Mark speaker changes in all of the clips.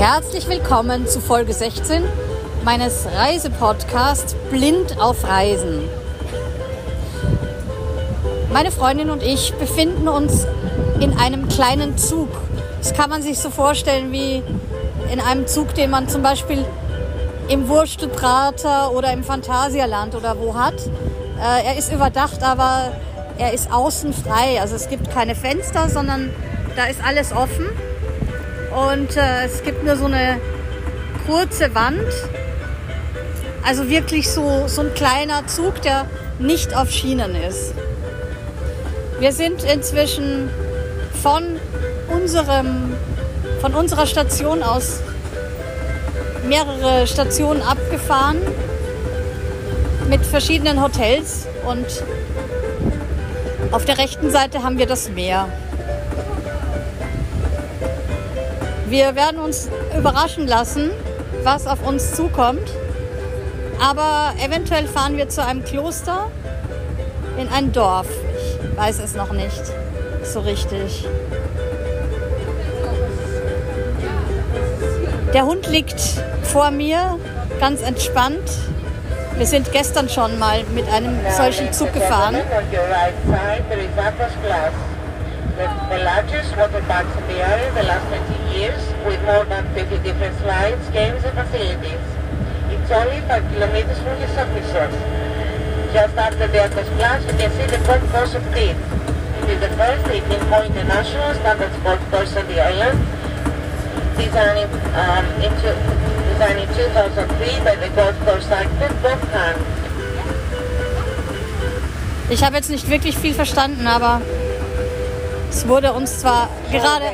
Speaker 1: Herzlich willkommen zu Folge 16 meines Reisepodcasts Blind auf Reisen. Meine Freundin und ich befinden uns in einem kleinen Zug. Das kann man sich so vorstellen wie in einem Zug, den man zum Beispiel im Wurstelprater oder im Phantasialand oder wo hat. Äh, er ist überdacht, aber er ist außen frei. Also es gibt keine Fenster, sondern da ist alles offen. Und äh, es gibt nur so eine kurze Wand. Also wirklich so, so ein kleiner Zug, der nicht auf Schienen ist. Wir sind inzwischen von unserem, von unserer Station aus mehrere Stationen abgefahren mit verschiedenen Hotels und auf der rechten Seite haben wir das Meer. Wir werden uns überraschen lassen, was auf uns zukommt. Aber eventuell fahren wir zu einem Kloster in ein Dorf. Ich weiß es noch nicht so richtig. Der Hund liegt vor mir, ganz entspannt. Wir sind gestern schon mal mit einem solchen Zug gefahren. The largest water parks in the area in the last 20 years, with more than 50 different slides, games and facilities. It's only 5 kilometers from the source. Just after the Athos Plus, you can see the golf course of Crete. It is the first 18-point international standard golf course on the island, designed, um, in, designed in 2003 by the golf course architect Bob Kahn. Ich habe jetzt nicht wirklich viel verstanden, aber Es wurde uns zwar gerade.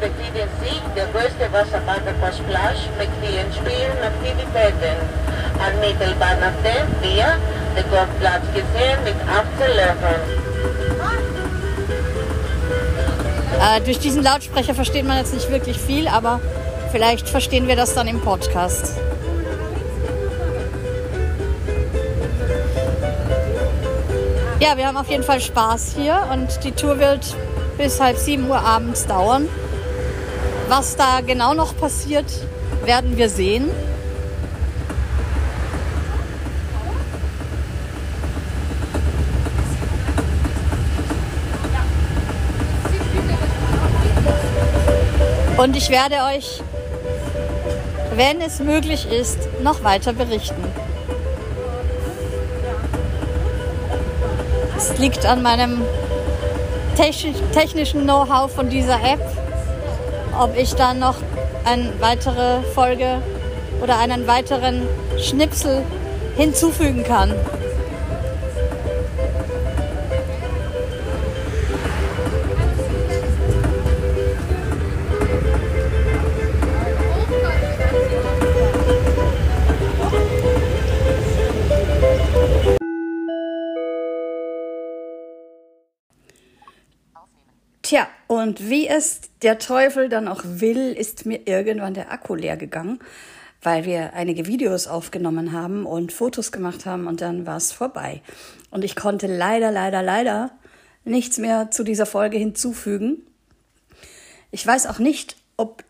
Speaker 1: befinden sich der größte Wasserpark-Splash mit vielen Spielen und Aktivitäten. Unmittelbar nach dem wir den Golfplatz gesehen mit 18 Löchern. Äh, durch diesen Lautsprecher versteht man jetzt nicht wirklich viel, aber vielleicht verstehen wir das dann im Podcast. Ja, wir haben auf jeden Fall Spaß hier und die Tour wird bis halb sieben Uhr abends dauern. Was da genau noch passiert, werden wir sehen. Und ich werde euch, wenn es möglich ist, noch weiter berichten. Es liegt an meinem technischen Know-how von dieser App, ob ich dann noch eine weitere Folge oder einen weiteren Schnipsel hinzufügen kann. Tja, und wie es der Teufel dann auch will, ist mir irgendwann der Akku leer gegangen, weil wir einige Videos aufgenommen haben und Fotos gemacht haben und dann war es vorbei. Und ich konnte leider, leider, leider nichts mehr zu dieser Folge hinzufügen. Ich weiß auch nicht, ob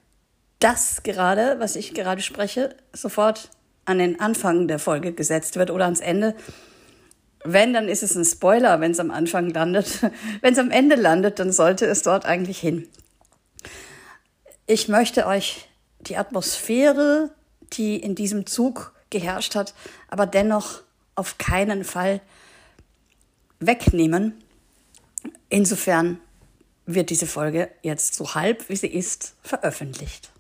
Speaker 1: das gerade, was ich gerade spreche, sofort an den Anfang der Folge gesetzt wird oder ans Ende. Wenn, dann ist es ein Spoiler, wenn es am Anfang landet. wenn es am Ende landet, dann sollte es dort eigentlich hin. Ich möchte euch die Atmosphäre, die in diesem Zug geherrscht hat, aber dennoch auf keinen Fall wegnehmen. Insofern wird diese Folge jetzt so halb, wie sie ist, veröffentlicht.